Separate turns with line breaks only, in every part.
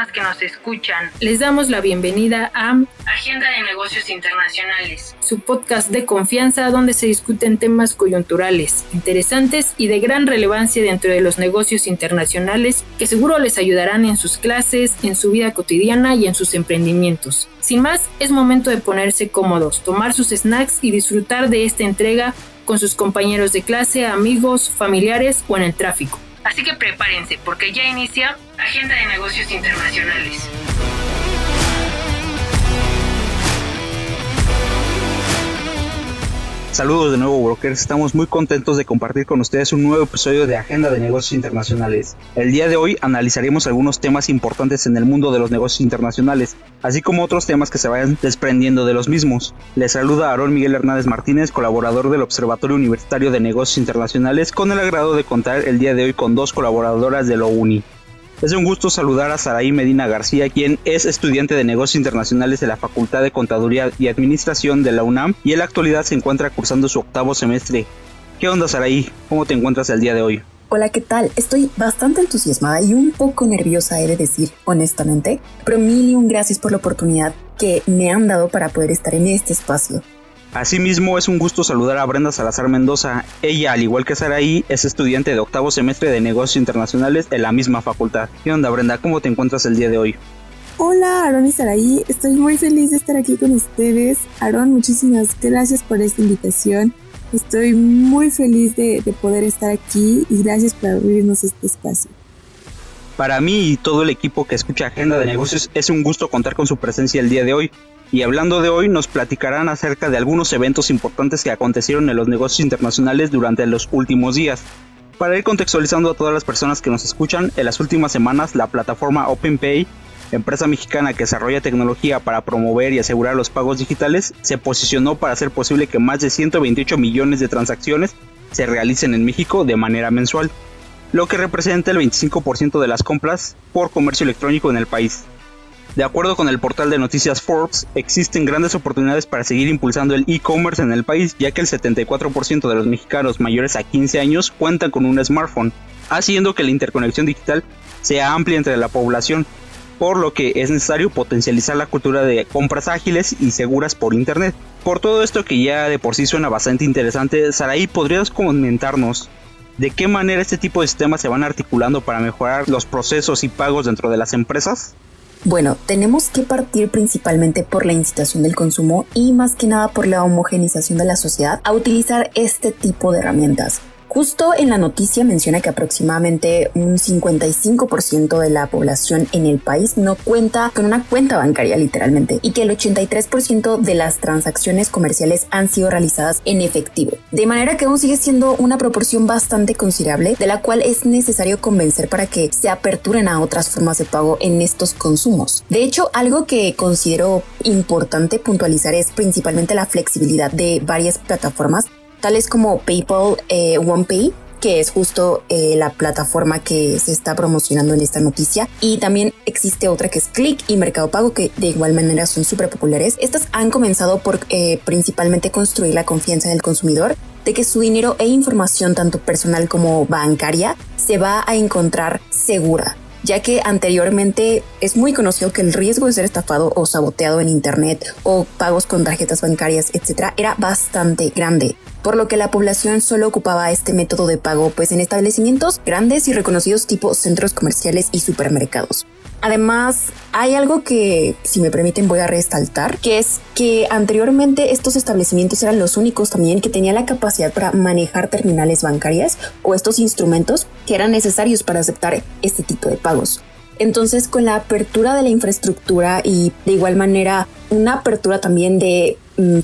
personas que nos escuchan.
Les damos la bienvenida a
Agenda de Negocios Internacionales,
su podcast de confianza donde se discuten temas coyunturales, interesantes y de gran relevancia dentro de los negocios internacionales que seguro les ayudarán en sus clases, en su vida cotidiana y en sus emprendimientos. Sin más, es momento de ponerse cómodos, tomar sus snacks y disfrutar de esta entrega con sus compañeros de clase, amigos, familiares o en el tráfico.
Así que prepárense porque ya inicia Agenda de Negocios Internacionales.
Saludos de nuevo brokers, estamos muy contentos de compartir con ustedes un nuevo episodio de Agenda de Negocios Internacionales. El día de hoy analizaremos algunos temas importantes en el mundo de los negocios internacionales, así como otros temas que se vayan desprendiendo de los mismos. Les saluda Aaron Miguel Hernández Martínez, colaborador del Observatorio Universitario de Negocios Internacionales, con el agrado de contar el día de hoy con dos colaboradoras de la UNI. Es un gusto saludar a Saraí Medina García, quien es estudiante de negocios internacionales de la Facultad de Contaduría y Administración de la UNAM y en la actualidad se encuentra cursando su octavo semestre. ¿Qué onda Saraí? ¿Cómo te encuentras el día de hoy?
Hola, ¿qué tal? Estoy bastante entusiasmada y un poco nerviosa, he de decir, honestamente, pero mil y un gracias por la oportunidad que me han dado para poder estar en este espacio.
Asimismo, es un gusto saludar a Brenda Salazar Mendoza. Ella, al igual que Saraí, es estudiante de octavo semestre de negocios internacionales en la misma facultad. ¿Qué onda, Brenda? ¿Cómo te encuentras el día de hoy?
Hola, Aaron y Saraí. Estoy muy feliz de estar aquí con ustedes. Aaron, muchísimas gracias por esta invitación. Estoy muy feliz de, de poder estar aquí y gracias por abrirnos este espacio.
Para mí y todo el equipo que escucha Agenda de Negocios es un gusto contar con su presencia el día de hoy. Y hablando de hoy, nos platicarán acerca de algunos eventos importantes que acontecieron en los negocios internacionales durante los últimos días. Para ir contextualizando a todas las personas que nos escuchan, en las últimas semanas la plataforma OpenPay, empresa mexicana que desarrolla tecnología para promover y asegurar los pagos digitales, se posicionó para hacer posible que más de 128 millones de transacciones se realicen en México de manera mensual, lo que representa el 25% de las compras por comercio electrónico en el país. De acuerdo con el portal de noticias Forbes, existen grandes oportunidades para seguir impulsando el e-commerce en el país, ya que el 74% de los mexicanos mayores a 15 años cuentan con un smartphone, haciendo que la interconexión digital sea amplia entre la población, por lo que es necesario potencializar la cultura de compras ágiles y seguras por Internet. Por todo esto que ya de por sí suena bastante interesante, Saraí, ¿podrías comentarnos de qué manera este tipo de sistemas se van articulando para mejorar los procesos y pagos dentro de las empresas?
Bueno, tenemos que partir principalmente por la incitación del consumo y más que nada por la homogenización de la sociedad a utilizar este tipo de herramientas. Justo en la noticia menciona que aproximadamente un 55% de la población en el país no cuenta con una cuenta bancaria literalmente y que el 83% de las transacciones comerciales han sido realizadas en efectivo. De manera que aún sigue siendo una proporción bastante considerable de la cual es necesario convencer para que se aperturen a otras formas de pago en estos consumos. De hecho, algo que considero importante puntualizar es principalmente la flexibilidad de varias plataformas tales como PayPal eh, OnePay, que es justo eh, la plataforma que se está promocionando en esta noticia. Y también existe otra que es Click y Mercado Pago, que de igual manera son súper populares. Estas han comenzado por eh, principalmente construir la confianza del consumidor de que su dinero e información, tanto personal como bancaria, se va a encontrar segura ya que anteriormente es muy conocido que el riesgo de ser estafado o saboteado en internet o pagos con tarjetas bancarias, etcétera, era bastante grande por lo que la población solo ocupaba este método de pago pues en establecimientos grandes y reconocidos tipo centros comerciales y supermercados. Además, hay algo que, si me permiten, voy a resaltar, que es que anteriormente estos establecimientos eran los únicos también que tenían la capacidad para manejar terminales bancarias o estos instrumentos que eran necesarios para aceptar este tipo de pagos. Entonces, con la apertura de la infraestructura y de igual manera una apertura también de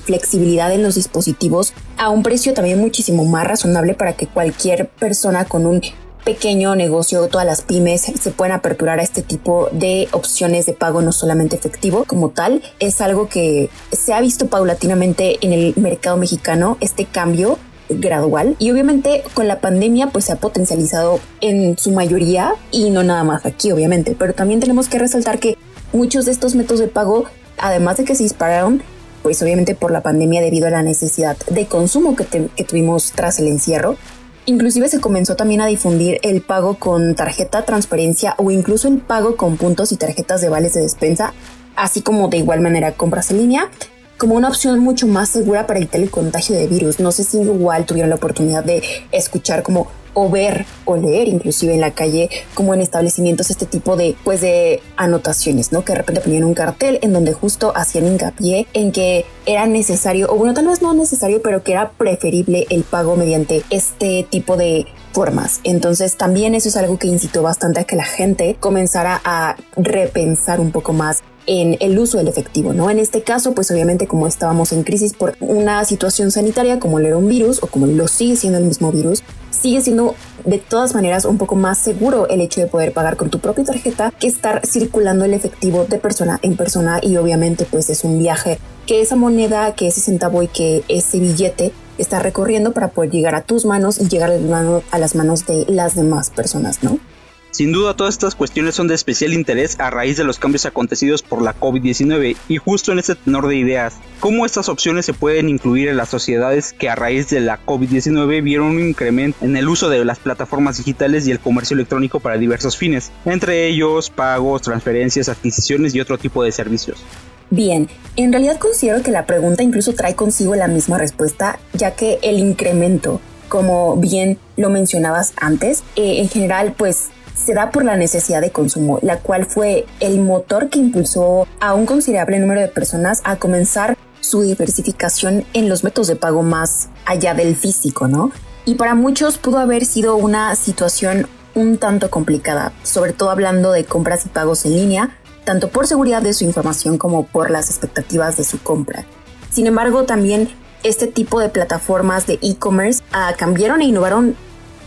flexibilidad en los dispositivos a un precio también muchísimo más razonable para que cualquier persona con un pequeño negocio, todas las pymes se pueden aperturar a este tipo de opciones de pago no solamente efectivo como tal. Es algo que se ha visto paulatinamente en el mercado mexicano, este cambio gradual y obviamente con la pandemia pues se ha potencializado en su mayoría y no nada más aquí obviamente, pero también tenemos que resaltar que muchos de estos métodos de pago además de que se dispararon pues obviamente por la pandemia debido a la necesidad de consumo que, tuvimos tras el encierro, Inclusive se comenzó también a difundir el pago con tarjeta transferencia o incluso el pago con puntos y tarjetas de vales de despensa, así como de igual manera compras en línea, como una opción mucho más segura para evitar el contagio de virus. No sé si igual tuvieron la oportunidad de escuchar como o ver o leer inclusive en la calle como en establecimientos este tipo de pues de anotaciones, ¿no? Que de repente ponían un cartel en donde justo hacían hincapié en que era necesario, o bueno, tal vez no necesario, pero que era preferible el pago mediante este tipo de formas. Entonces también eso es algo que incitó bastante a que la gente comenzara a repensar un poco más en el uso del efectivo, ¿no? En este caso, pues obviamente como estábamos en crisis por una situación sanitaria como lo era un virus o como lo sigue siendo el mismo virus, sigue siendo de todas maneras un poco más seguro el hecho de poder pagar con tu propia tarjeta que estar circulando el efectivo de persona en persona y obviamente pues es un viaje que esa moneda, que ese centavo y que ese billete está recorriendo para poder llegar a tus manos y llegar a las manos de las demás personas, ¿no?
Sin duda todas estas cuestiones son de especial interés a raíz de los cambios acontecidos por la COVID-19 y justo en ese tenor de ideas, cómo estas opciones se pueden incluir en las sociedades que a raíz de la COVID-19 vieron un incremento en el uso de las plataformas digitales y el comercio electrónico para diversos fines, entre ellos pagos, transferencias, adquisiciones y otro tipo de servicios.
Bien, en realidad considero que la pregunta incluso trae consigo la misma respuesta, ya que el incremento, como bien lo mencionabas antes, eh, en general pues se da por la necesidad de consumo, la cual fue el motor que impulsó a un considerable número de personas a comenzar su diversificación en los métodos de pago más allá del físico, ¿no? Y para muchos pudo haber sido una situación un tanto complicada, sobre todo hablando de compras y pagos en línea, tanto por seguridad de su información como por las expectativas de su compra. Sin embargo, también este tipo de plataformas de e-commerce ah, cambiaron e innovaron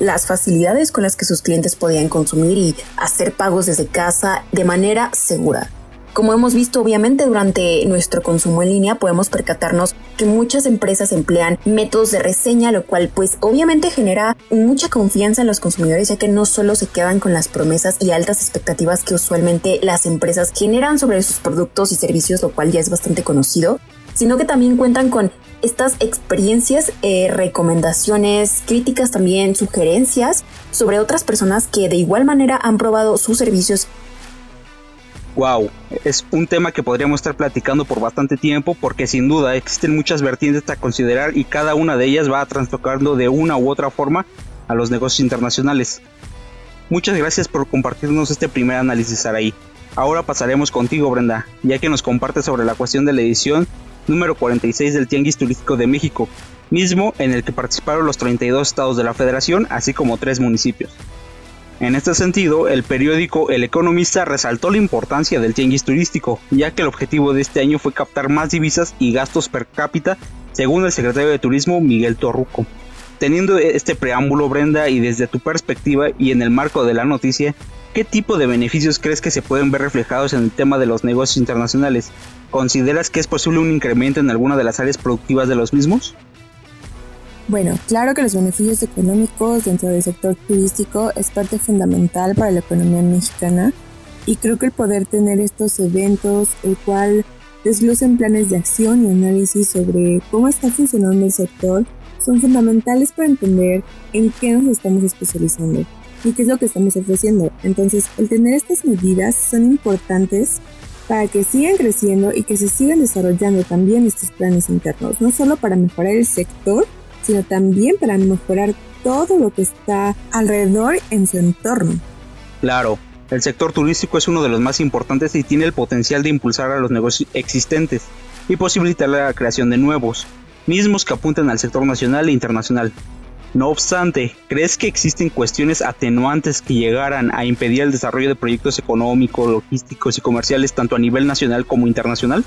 las facilidades con las que sus clientes podían consumir y hacer pagos desde casa de manera segura. Como hemos visto obviamente durante nuestro consumo en línea podemos percatarnos que muchas empresas emplean métodos de reseña, lo cual pues obviamente genera mucha confianza en los consumidores ya que no solo se quedan con las promesas y altas expectativas que usualmente las empresas generan sobre sus productos y servicios, lo cual ya es bastante conocido, sino que también cuentan con estas experiencias, eh, recomendaciones, críticas también, sugerencias sobre otras personas que de igual manera han probado sus servicios.
Wow, es un tema que podríamos estar platicando por bastante tiempo porque sin duda existen muchas vertientes a considerar y cada una de ellas va trastocando de una u otra forma a los negocios internacionales. Muchas gracias por compartirnos este primer análisis, Araí. Ahora pasaremos contigo, Brenda, ya que nos compartes sobre la cuestión de la edición número 46 del Tianguis Turístico de México, mismo en el que participaron los 32 estados de la federación, así como tres municipios. En este sentido, el periódico El Economista resaltó la importancia del tianguis turístico, ya que el objetivo de este año fue captar más divisas y gastos per cápita, según el secretario de Turismo Miguel Torruco. Teniendo este preámbulo, Brenda, y desde tu perspectiva y en el marco de la noticia, ¿qué tipo de beneficios crees que se pueden ver reflejados en el tema de los negocios internacionales? ¿Consideras que es posible un incremento en alguna de las áreas productivas de los mismos?
Bueno, claro que los beneficios económicos dentro del sector turístico es parte fundamental para la economía mexicana y creo que el poder tener estos eventos, el cual desglosen planes de acción y análisis sobre cómo está funcionando el sector, son fundamentales para entender en qué nos estamos especializando y qué es lo que estamos ofreciendo. Entonces, el tener estas medidas son importantes para que sigan creciendo y que se sigan desarrollando también estos planes internos, no solo para mejorar el sector, sino también para mejorar todo lo que está alrededor en su entorno.
Claro, el sector turístico es uno de los más importantes y tiene el potencial de impulsar a los negocios existentes y posibilitar la creación de nuevos, mismos que apunten al sector nacional e internacional. No obstante, ¿crees que existen cuestiones atenuantes que llegaran a impedir el desarrollo de proyectos económicos, logísticos y comerciales tanto a nivel nacional como internacional?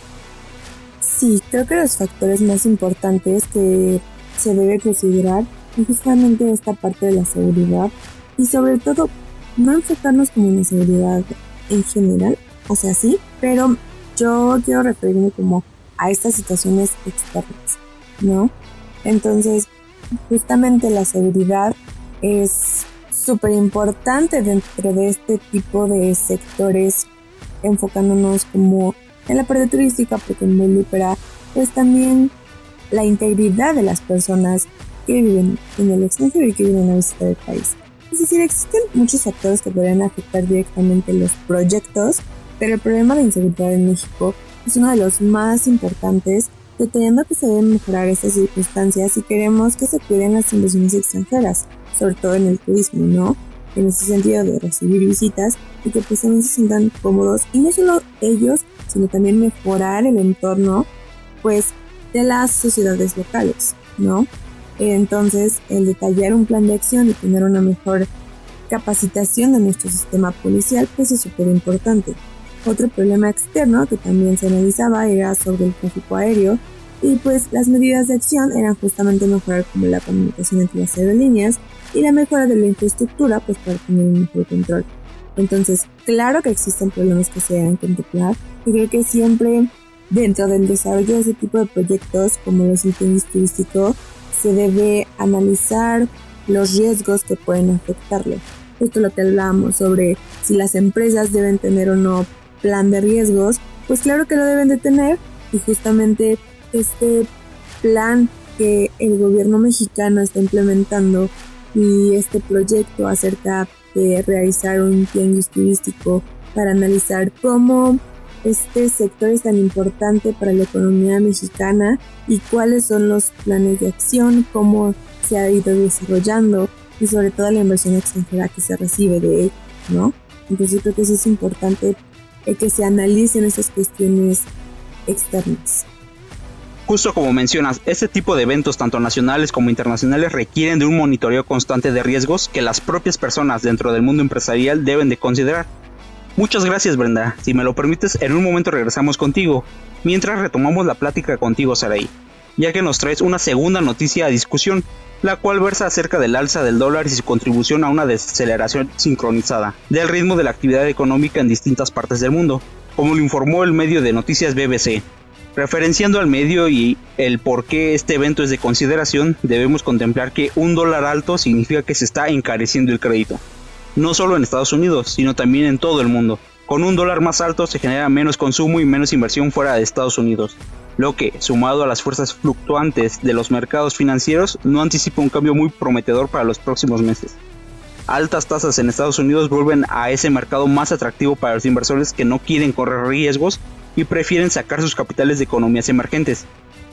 Sí, creo que los factores más importantes que se debe considerar es justamente esta parte de la seguridad y sobre todo no enfocarnos como en la seguridad en general, o sea, sí, pero yo quiero referirme como a estas situaciones externas, ¿no? Entonces, justamente la seguridad es súper importante dentro de este tipo de sectores, enfocándonos como en la parte turística, porque involucra pues también la integridad de las personas que viven en el extranjero y que vienen a visitar el país. Es decir, existen muchos factores que podrían afectar directamente los proyectos, pero el problema de inseguridad en México es uno de los más importantes, deteniendo que se deben mejorar estas circunstancias y queremos que se cuiden las inversiones extranjeras, sobre todo en el turismo, ¿no? En ese sentido de recibir visitas y que pues también se sientan cómodos y no solo ellos, sino también mejorar el entorno, pues, de las sociedades locales, ¿no? Entonces, el detallar un plan de acción y tener una mejor capacitación de nuestro sistema policial, pues es súper importante. Otro problema externo que también se analizaba era sobre el tráfico aéreo y pues las medidas de acción eran justamente mejorar como la comunicación entre las aerolíneas y la mejora de la infraestructura pues para tener un mejor control. Entonces, claro que existen problemas que se deben contemplar y creo que siempre dentro del desarrollo de ese tipo de proyectos como los incendios turísticos se debe analizar los riesgos que pueden afectarle. Esto lo que hablábamos sobre si las empresas deben tener o no plan de riesgos, pues claro que lo deben de tener y justamente este plan que el gobierno mexicano está implementando y este proyecto acerca de realizar un plan turístico para analizar cómo este sector es tan importante para la economía mexicana y cuáles son los planes de acción, cómo se ha ido desarrollando y sobre todo la inversión extranjera que se recibe de él, ¿no? Entonces creo que eso es importante que se analicen esas cuestiones externas.
Justo como mencionas, este tipo de eventos, tanto nacionales como internacionales, requieren de un monitoreo constante de riesgos que las propias personas dentro del mundo empresarial deben de considerar. Muchas gracias Brenda, si me lo permites, en un momento regresamos contigo, mientras retomamos la plática contigo Saraí, ya que nos traes una segunda noticia a discusión, la cual versa acerca del alza del dólar y su contribución a una desaceleración sincronizada del ritmo de la actividad económica en distintas partes del mundo, como lo informó el medio de noticias BBC. Referenciando al medio y el por qué este evento es de consideración, debemos contemplar que un dólar alto significa que se está encareciendo el crédito, no solo en Estados Unidos, sino también en todo el mundo. Con un dólar más alto se genera menos consumo y menos inversión fuera de Estados Unidos, lo que, sumado a las fuerzas fluctuantes de los mercados financieros, no anticipa un cambio muy prometedor para los próximos meses. Altas tasas en Estados Unidos vuelven a ese mercado más atractivo para los inversores que no quieren correr riesgos y prefieren sacar sus capitales de economías emergentes.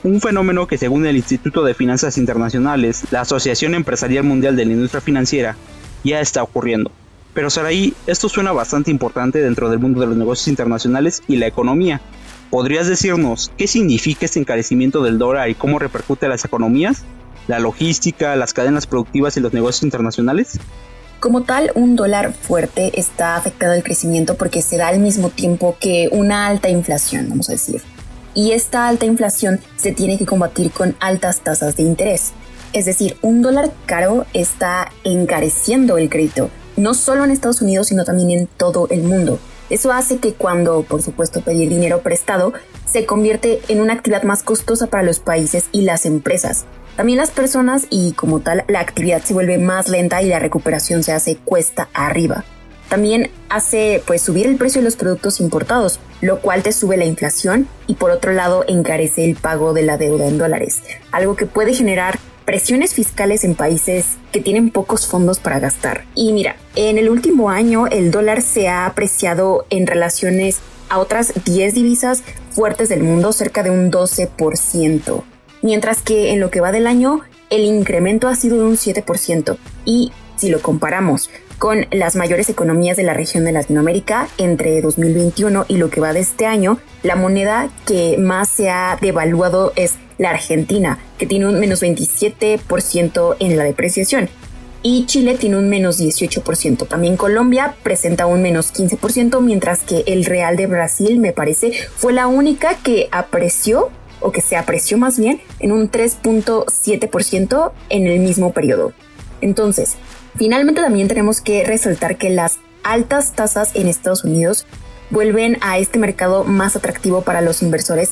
Un fenómeno que según el Instituto de Finanzas Internacionales, la Asociación Empresarial Mundial de la Industria Financiera, ya está ocurriendo. Pero Saraí, esto suena bastante importante dentro del mundo de los negocios internacionales y la economía, ¿Podrías decirnos qué significa este encarecimiento del dólar y cómo repercute a las economías, la logística, las cadenas productivas y los negocios internacionales?
Como tal, un dólar fuerte está afectado al crecimiento porque se da al mismo tiempo que una alta inflación, vamos a decir. Y esta alta inflación se tiene que combatir con altas tasas de interés. Es decir, un dólar caro está encareciendo el crédito, no solo en Estados Unidos, sino también en todo el mundo. Eso hace que cuando, por supuesto, pedir dinero prestado se convierte en una actividad más costosa para los países y las empresas. También las personas y como tal la actividad se vuelve más lenta y la recuperación se hace cuesta arriba. También hace pues subir el precio de los productos importados, lo cual te sube la inflación y por otro lado encarece el pago de la deuda en dólares, algo que puede generar presiones fiscales en países que tienen pocos fondos para gastar. Y mira, en el último año el dólar se ha apreciado en relaciones a otras 10 divisas fuertes del mundo cerca de un 12%, mientras que en lo que va del año el incremento ha sido de un 7%. Y si lo comparamos con las mayores economías de la región de Latinoamérica entre 2021 y lo que va de este año, la moneda que más se ha devaluado es la Argentina, que tiene un menos 27% en la depreciación. Y Chile tiene un menos 18%. También Colombia presenta un menos 15%, mientras que el Real de Brasil, me parece, fue la única que apreció o que se apreció más bien en un 3.7% en el mismo periodo. Entonces, Finalmente también tenemos que resaltar que las altas tasas en Estados Unidos vuelven a este mercado más atractivo para los inversores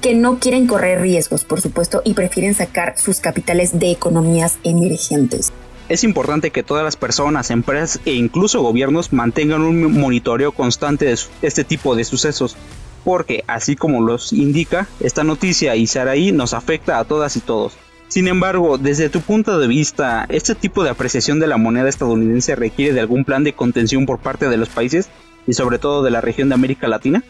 que no quieren correr riesgos, por supuesto, y prefieren sacar sus capitales de economías emergentes.
Es importante que todas las personas, empresas e incluso gobiernos mantengan un monitoreo constante de este tipo de sucesos, porque así como los indica esta noticia y Saraí nos afecta a todas y todos Sin embargo, desde tu punto de vista, ¿este tipo de apreciación de la moneda estadounidense requiere de algún plan de contención por parte de los países y sobre todo de la región de América Latina?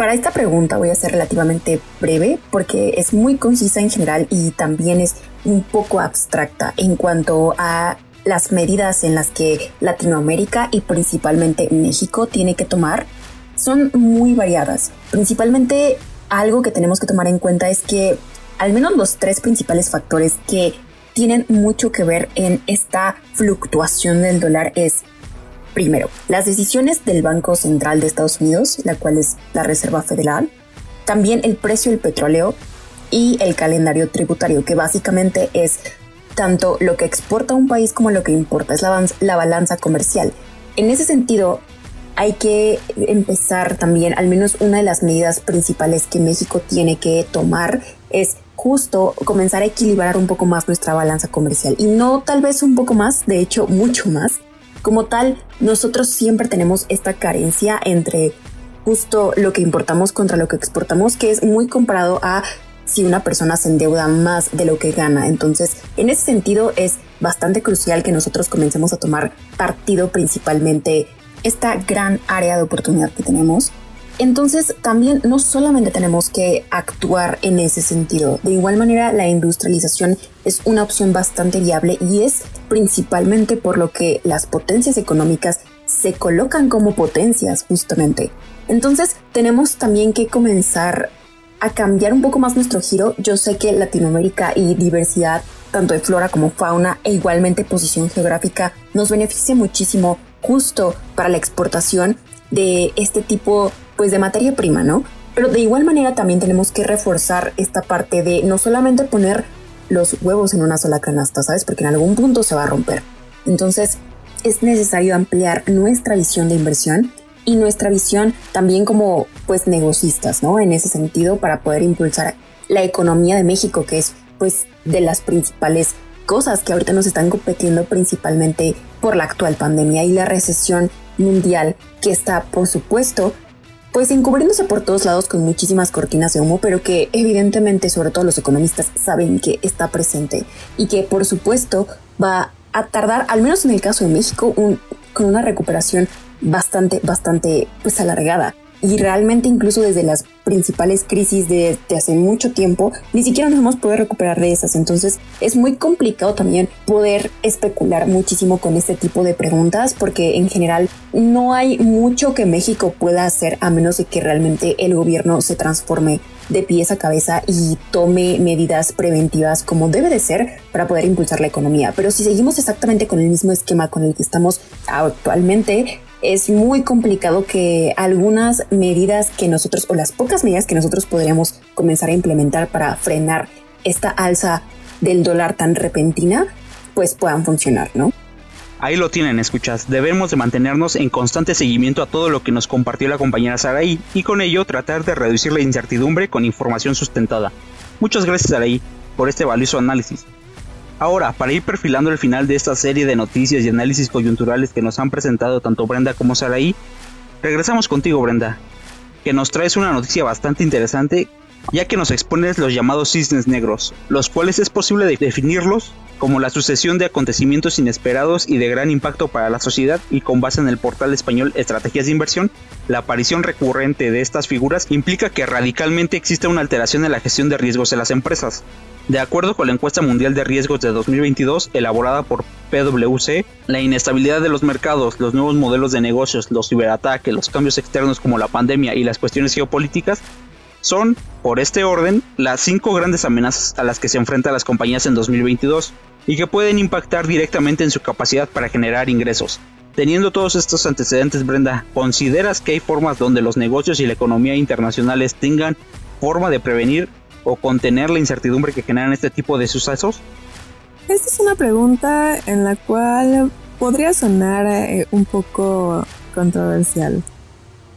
Para esta pregunta voy a ser relativamente breve porque es muy concisa en general y también es un poco abstracta en cuanto a las medidas en las que Latinoamérica y principalmente México tiene que tomar son muy variadas. Principalmente algo que tenemos que tomar en cuenta es que al menos los tres principales factores que tienen mucho que ver en esta fluctuación del dólar es, primero, las decisiones del Banco Central de Estados Unidos, la cual es la Reserva Federal, también el precio del petróleo y el calendario tributario, que básicamente es tanto lo que exporta un país como lo que importa, es la, la balanza comercial. En ese sentido, hay que empezar también, al menos una de las medidas principales que México tiene que tomar es justo comenzar a equilibrar un poco más nuestra balanza comercial y no tal vez un poco más, de hecho mucho más. Como tal, nosotros siempre tenemos esta carencia entre justo lo que importamos contra lo que exportamos, que es muy comparado a si una persona se endeuda más de lo que gana. Entonces, en ese sentido es bastante crucial que nosotros comencemos a tomar partido principalmente esta gran área de oportunidad que tenemos entonces también no solamente tenemos que actuar en ese sentido, de igual manera la industrialización es una opción bastante viable y es principalmente por lo que las potencias económicas se colocan como potencias justamente. Entonces tenemos también que comenzar a cambiar un poco más nuestro giro. Yo sé que Latinoamérica y diversidad, tanto de flora como fauna e igualmente posición geográfica, nos beneficia muchísimo justo para la exportación de este tipo pues de materia prima, ¿no? Pero de igual manera también tenemos que reforzar esta parte de no solamente poner los huevos en una sola canasta, ¿sabes? Porque en algún punto se va a romper. Entonces es necesario ampliar nuestra visión de inversión y nuestra visión también como pues negocistas, ¿no? En ese sentido para poder impulsar la economía de México, que es pues de las principales cosas que ahorita nos están competiendo principalmente por la actual pandemia y la recesión mundial que está por supuesto pues encubriéndose por todos lados con muchísimas cortinas de humo, pero que evidentemente, sobre todo los economistas, saben que está presente y que por supuesto va a tardar, al menos en el caso de México, con una recuperación bastante, bastante pues alargada y realmente incluso desde las principales crisis de, hace mucho tiempo, ni siquiera nos hemos podido recuperar de esas. Entonces es muy complicado también poder especular muchísimo con este tipo de preguntas porque en general no hay mucho que México pueda hacer a menos de que realmente el gobierno se transforme de pies a cabeza y tome medidas preventivas como debe de ser para poder impulsar la economía. Pero si seguimos exactamente con el mismo esquema con el que estamos actualmente, es muy complicado que algunas medidas que nosotros, o las pocas medidas que nosotros podríamos comenzar a implementar para frenar esta alza del dólar tan repentina, pues puedan funcionar, ¿no?
Ahí lo tienen, escuchas. Debemos de mantenernos en constante seguimiento a todo lo que nos compartió la compañera Saraí y con ello tratar de reducir la incertidumbre con información sustentada. Muchas gracias Saraí por este valioso análisis. Ahora, para ir perfilando el final de esta serie de noticias y análisis coyunturales que nos han presentado tanto Brenda como Saraí, regresamos contigo Brenda, que nos traes una noticia bastante interesante ya que nos expones los llamados cisnes negros, los cuales es posible definirlos como la sucesión de acontecimientos inesperados y de gran impacto para la sociedad y con base en el portal español Estrategias de Inversión, la aparición recurrente de estas figuras implica que radicalmente existe una alteración en la gestión de riesgos en las empresas, de acuerdo con la encuesta mundial de riesgos de 2022 elaborada por PwC, la inestabilidad de los mercados, los nuevos modelos de negocios, los ciberataques, los cambios externos como la pandemia y las cuestiones geopolíticas son, por este orden, las cinco grandes amenazas a las que se enfrentan las compañías en 2022 y que pueden impactar directamente en su capacidad para generar ingresos. Teniendo todos estos antecedentes, Brenda, ¿consideras que hay formas donde los negocios y la economía internacionales tengan forma de prevenir o contener la incertidumbre que generan este tipo de sucesos?
Esta es una pregunta en la cual podría sonar eh, un poco controversial.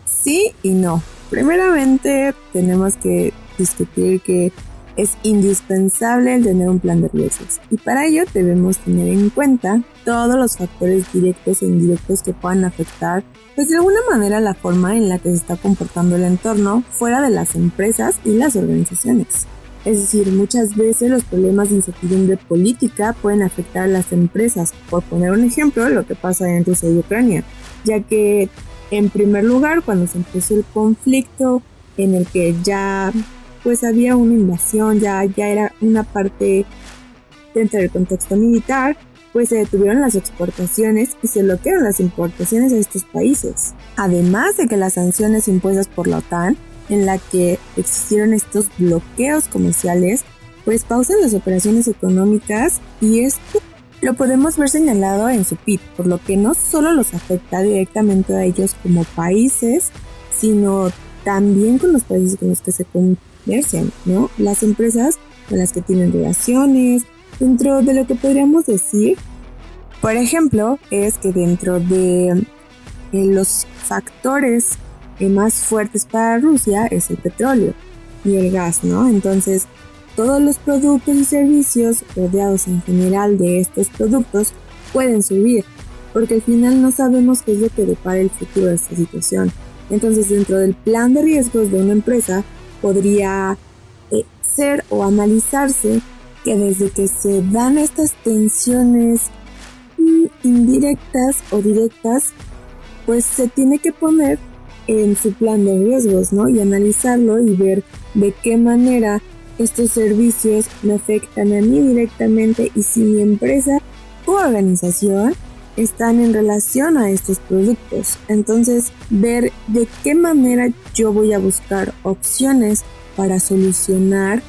Sí y no. Primeramente tenemos que discutir que es indispensable tener un plan de riesgos y para ello debemos tener en cuenta todos los factores directos e indirectos que puedan afectar pues de alguna manera la forma en la que se está comportando el entorno fuera de las empresas y las organizaciones. Es decir, muchas veces los problemas de incertidumbre política pueden afectar a las empresas, por poner un ejemplo, lo que pasa en Rusia y Ucrania, ya que en primer lugar, cuando se empezó el conflicto en el que ya pues había una invasión, ya, ya era una parte dentro del contexto militar, pues se detuvieron las exportaciones y se bloquearon las importaciones a estos países. Además de que las sanciones impuestas por la OTAN en la que existieron estos bloqueos comerciales, pues pausan las operaciones económicas y esto lo podemos ver señalado en su PIB, por lo que no solo los afecta directamente a ellos como países, sino también con los países con los que se comercian, ¿no? Las empresas con las que tienen relaciones, dentro de lo que podríamos decir, por ejemplo, es que dentro de los factores más fuertes para Rusia es el petróleo y el gas, ¿no? Entonces, todos los productos y servicios rodeados en general de estos productos pueden subir, porque al final no sabemos qué es lo que depara el futuro de esta situación. Entonces, dentro del plan de riesgos de una empresa, podría eh, ser o analizarse que desde que se dan estas tensiones indirectas o directas, pues se tiene que poner en su plan de riesgos, ¿no? Y analizarlo y ver de qué manera estos servicios me afectan a mí directamente y si mi empresa o organización están en relación a estos productos. Entonces, ver de qué manera yo voy a buscar opciones para solucionar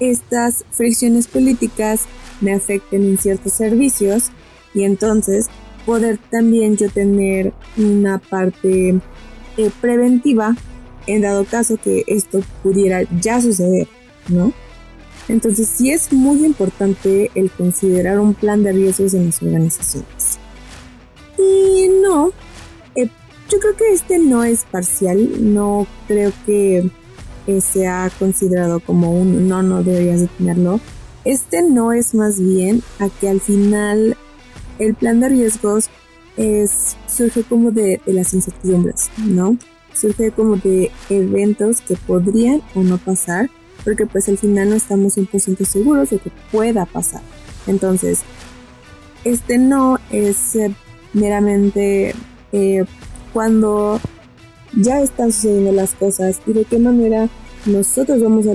estas fricciones políticas me afecten en ciertos servicios y entonces poder también yo tener una parte eh, preventiva en dado caso que esto pudiera ya suceder, ¿no? Entonces sí es muy importante el considerar un plan de riesgos en las organizaciones. Y no, eh, yo creo que este no es parcial, no creo que eh, sea considerado como un no, no deberías de tenerlo. Este no es más bien a que al final el plan de riesgos es, surge como de, las incertidumbres, ¿no? Surge como de eventos que podrían o no pasar, porque pues al final no estamos 100% seguros de que pueda pasar. Entonces, este no es meramente eh, cuando ya están sucediendo las cosas y de qué manera nosotros vamos a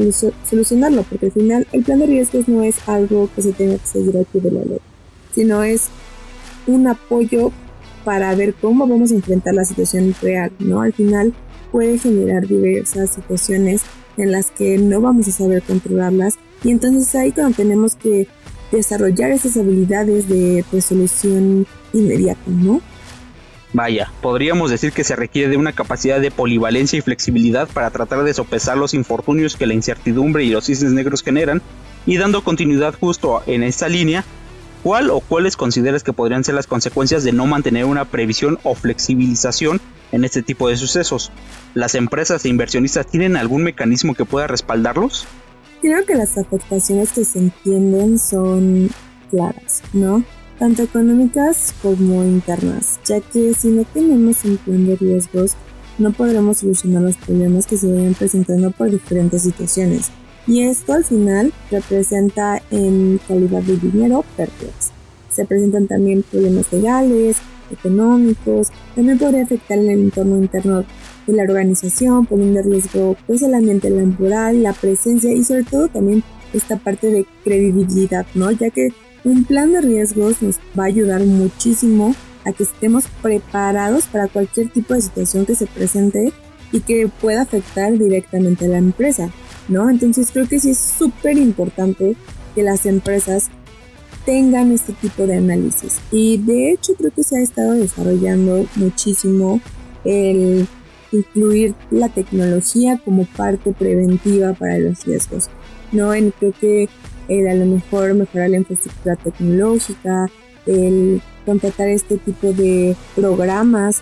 solucionarlo, porque al final el plan de riesgos no es algo que se tenga que seguir aquí de la ley, sino es un apoyo para ver cómo vamos a enfrentar la situación real, ¿no? Al final puede generar diversas situaciones en las que no vamos a saber controlarlas y entonces ahí cuando tenemos que desarrollar esas habilidades de resolución inmediata, ¿no?
Vaya, podríamos decir que se requiere de una capacidad de polivalencia y flexibilidad para tratar de sopesar los infortunios que la incertidumbre y los cisnes negros generan, y dando continuidad justo en esta línea, ¿cuál o cuáles consideras que podrían ser las consecuencias de no mantener una previsión o flexibilización en este tipo de sucesos? ¿Las empresas e inversionistas tienen algún mecanismo que pueda respaldarlos?
Creo que las afectaciones que se entienden son claras, ¿no? tanto económicas como internas, ya que si no tenemos un plan de riesgos, no podremos solucionar los problemas que se vayan presentando por diferentes situaciones. Y esto al final representa en calidad de dinero pérdidas. Se presentan también problemas legales, económicos, también podría afectar el entorno interno de la organización, poniendo en riesgo pues el ambiente laboral, la presencia y sobre todo también esta parte de credibilidad, ¿no? Ya que un plan de riesgos nos va a ayudar muchísimo a que estemos preparados para cualquier tipo de situación que se presente y que pueda afectar directamente a la empresa, ¿no? Entonces creo que sí es súper importante que las empresas tengan este tipo de análisis. Y de hecho creo que se ha estado desarrollando muchísimo el incluir la tecnología como parte preventiva para los riesgos. ¿no? En, creo que el a lo mejor mejorar la infraestructura tecnológica, el contratar este tipo de programas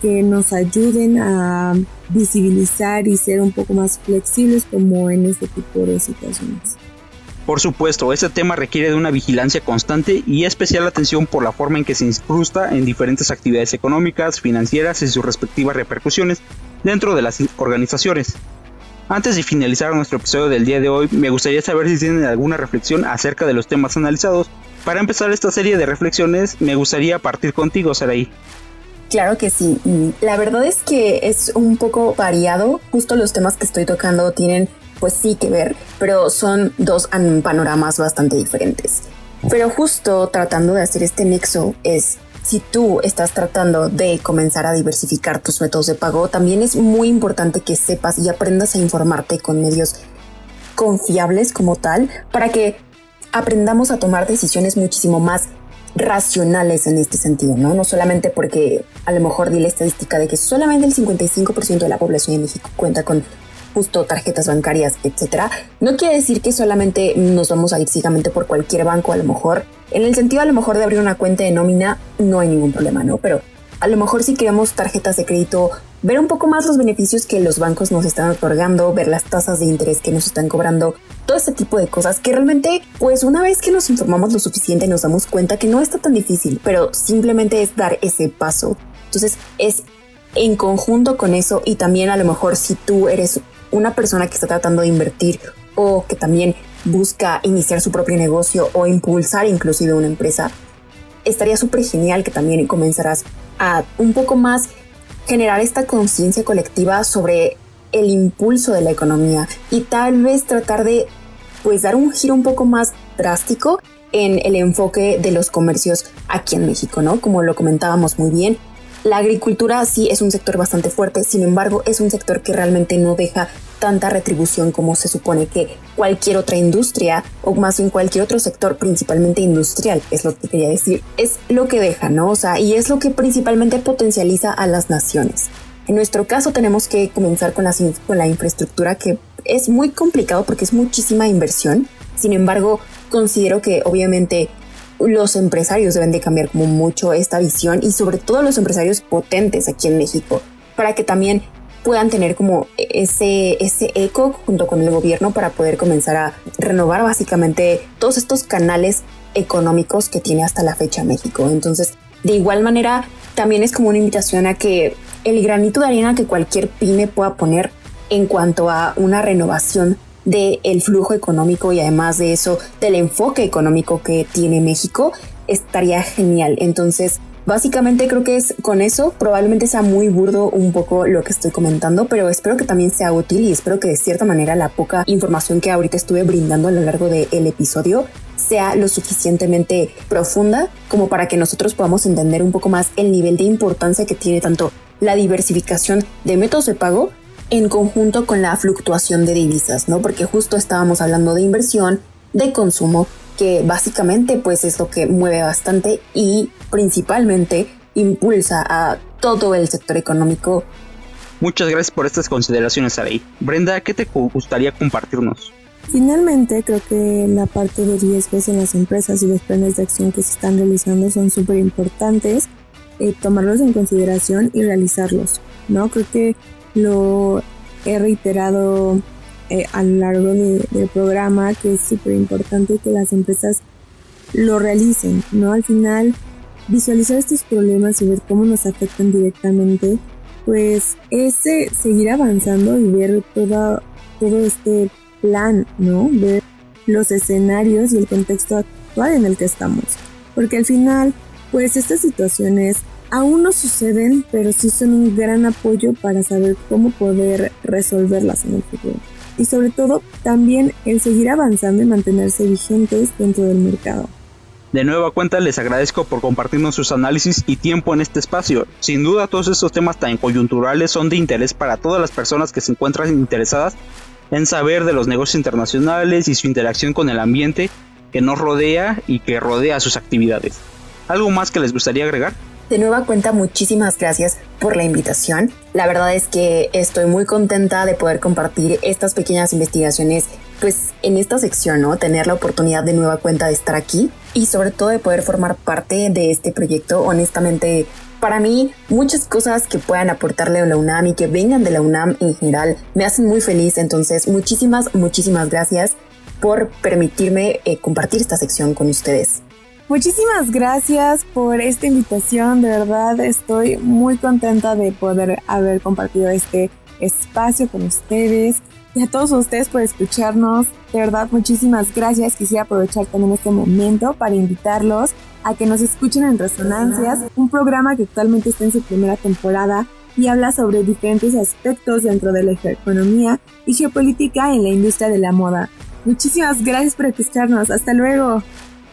que nos ayuden a visibilizar y ser un poco más flexibles como en este tipo de situaciones.
Por supuesto, este tema requiere de una vigilancia constante y especial atención por la forma en que se incrusta en diferentes actividades económicas, financieras y sus respectivas repercusiones dentro de las organizaciones. Antes de finalizar nuestro episodio del día de hoy, me gustaría saber si tienen alguna reflexión acerca de los temas analizados. Para empezar esta serie de reflexiones, me gustaría partir contigo, Saraí.
Claro que sí. La verdad es que es un poco variado. Justo los temas que estoy tocando tienen, pues sí que ver, pero son dos panoramas bastante diferentes. Pero justo tratando de hacer este nexo es si tú estás tratando de comenzar a diversificar tus métodos de pago, también es muy importante que sepas y aprendas a informarte con medios confiables como tal para que aprendamos a tomar decisiones muchísimo más racionales en este sentido, ¿no? No solamente porque a lo mejor di la estadística de que solamente el 55% de la población de México cuenta con justo tarjetas bancarias, etcétera, no quiere decir que solamente nos vamos a ir ciegamente por cualquier banco, a lo mejor, en el sentido a lo mejor de abrir una cuenta de nómina, no hay ningún problema, ¿no? Pero a lo mejor si queremos tarjetas de crédito, ver un poco más los beneficios que los bancos nos están otorgando, ver las tasas de interés que nos están cobrando, todo este tipo de cosas que realmente, pues una vez que nos informamos lo suficiente nos damos cuenta que no está tan difícil, pero simplemente es dar ese paso. Entonces es en conjunto con eso y también a lo mejor si tú eres una persona que está tratando de invertir o que también busca iniciar su propio negocio o impulsar inclusive una empresa, estaría súper genial que también comenzarás a un poco más generar esta conciencia colectiva sobre el impulso de la economía y tal vez tratar de pues dar un giro un poco más drástico en el enfoque de los comercios aquí en México, ¿no? Como lo comentábamos muy bien, la agricultura sí es un sector bastante fuerte, sin embargo es un sector que realmente no deja tanta retribución como se supone que cualquier otra industria o más bien cualquier otro sector, principalmente industrial, es lo que quería decir, es lo que deja, ¿no? O sea, y es lo que principalmente potencializa a las naciones. En nuestro caso tenemos que comenzar con la, con la infraestructura que es muy complicado porque es muchísima inversión. Sin embargo, considero que obviamente los empresarios deben de cambiar como mucho esta visión y sobre todo los empresarios potentes aquí en México para que también puedan tener como ese, ese eco junto con el gobierno para poder comenzar a renovar básicamente todos estos canales económicos que tiene hasta la fecha México. Entonces, de igual manera, también es como una invitación a que el granito de arena que cualquier pyme pueda poner en cuanto a una renovación del flujo económico y además de eso del enfoque económico que tiene México, estaría genial. Entonces, básicamente creo que es con eso, probablemente sea muy burdo un poco lo que estoy comentando, pero espero que también sea útil y espero que de cierta manera la poca información que ahorita estuve brindando a lo largo del episodio sea lo suficientemente profunda como para que nosotros podamos entender un poco más el nivel de importancia que tiene tanto la diversificación de métodos de pago en conjunto con la fluctuación de divisas, ¿no? Porque justo estábamos hablando de inversión, de consumo, que básicamente pues es lo que mueve bastante y principalmente impulsa a todo el sector económico.
Muchas gracias por estas consideraciones, Arey. Brenda, ¿qué te gustaría compartirnos?
Finalmente, creo que la parte de riesgos en las empresas y los planes de acción que se están realizando son súper importantes, eh, tomarlos en consideración y realizarlos, ¿no? Creo que lo he reiterado eh, a lo largo del programa que es súper importante que las empresas lo realicen, ¿no? Al final, visualizar estos problemas y ver cómo nos afectan directamente, pues es seguir avanzando y ver todo, todo este plan, ¿no? Ver los escenarios y el contexto actual en el que estamos. Porque al final, pues estas situaciones aún no suceden, pero sí son un gran apoyo para saber cómo poder resolverlas en el futuro. Y sobre todo, también el seguir avanzando y mantenerse vigentes dentro del mercado.
De nueva cuenta les agradezco por compartirnos sus análisis y tiempo en este espacio. Sin duda todos estos temas tan coyunturales son de interés para todas las personas que se encuentran interesadas en saber de los negocios internacionales y su interacción con el ambiente que nos rodea y que rodea sus actividades. ¿Algo más que les gustaría agregar?
De nueva cuenta, muchísimas gracias por la invitación. La verdad es que estoy muy contenta de poder compartir estas pequeñas investigaciones pues en esta sección, ¿no? Tener la oportunidad de nueva cuenta de estar aquí y sobre todo de poder formar parte de este proyecto. Honestamente, para mí, muchas cosas que puedan aportarle a la UNAM y que vengan de la UNAM en general me hacen muy feliz. Entonces, muchísimas, muchísimas gracias por permitirme eh, compartir esta sección con ustedes.
Muchísimas gracias por esta invitación, de verdad estoy muy contenta de poder haber compartido este espacio con ustedes. y a todos ustedes por escucharnos. De verdad, muchísimas gracias. Quisiera aprovechar también este momento para invitarlos a que nos escuchen en Resonancias, un programa que actualmente está en su primera temporada y habla sobre diferentes aspectos dentro de la economía y geopolítica en la industria de la moda. Muchísimas gracias por escucharnos. Hasta luego.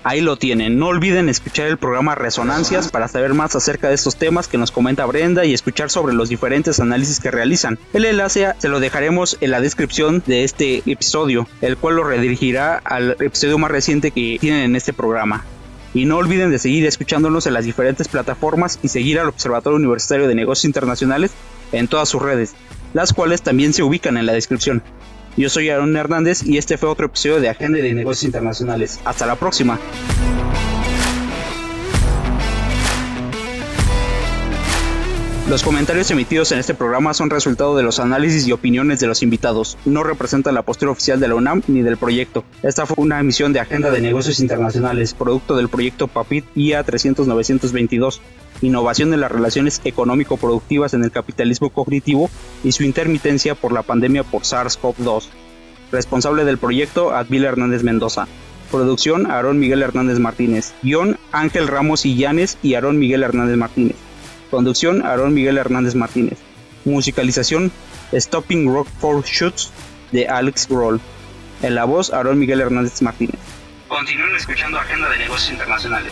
Ahí lo tienen. No olviden escuchar el programa Resonancias para saber más acerca de estos temas que nos comenta Brenda y escuchar sobre los diferentes análisis que realizan. El enlace se lo dejaremos en la descripción de este episodio, el cual lo redirigirá al episodio más reciente que tienen en este programa. Y no olviden de seguir escuchándonos en las diferentes plataformas y seguir al Observatorio Universitario de Negocios Internacionales en todas sus redes, las cuales también se ubican en la descripción. Yo soy Aaron Hernández y este fue otro episodio de Agenda de Negocios Internacionales. Hasta la próxima. Los comentarios emitidos en este programa son resultado de los análisis y opiniones de los invitados. No representan la postura oficial de la UNAM ni del proyecto. Esta fue una emisión de Agenda de Negocios Internacionales, producto del proyecto PAPIT IA 300-922 innovación de las relaciones económico-productivas en el capitalismo cognitivo y su intermitencia por la pandemia por SARS-CoV-2. Responsable del proyecto, Advil Hernández Mendoza. Producción, Aarón Miguel Hernández Martínez. Guión, Ángel Ramos Illanes y Aarón Miguel Hernández Martínez. Conducción, Aarón Miguel Hernández Martínez. Musicalización, Stopping Rock for Shoots de Alex Roll. En la voz, Aarón Miguel Hernández Martínez. Continúen escuchando Agenda de Negocios Internacionales.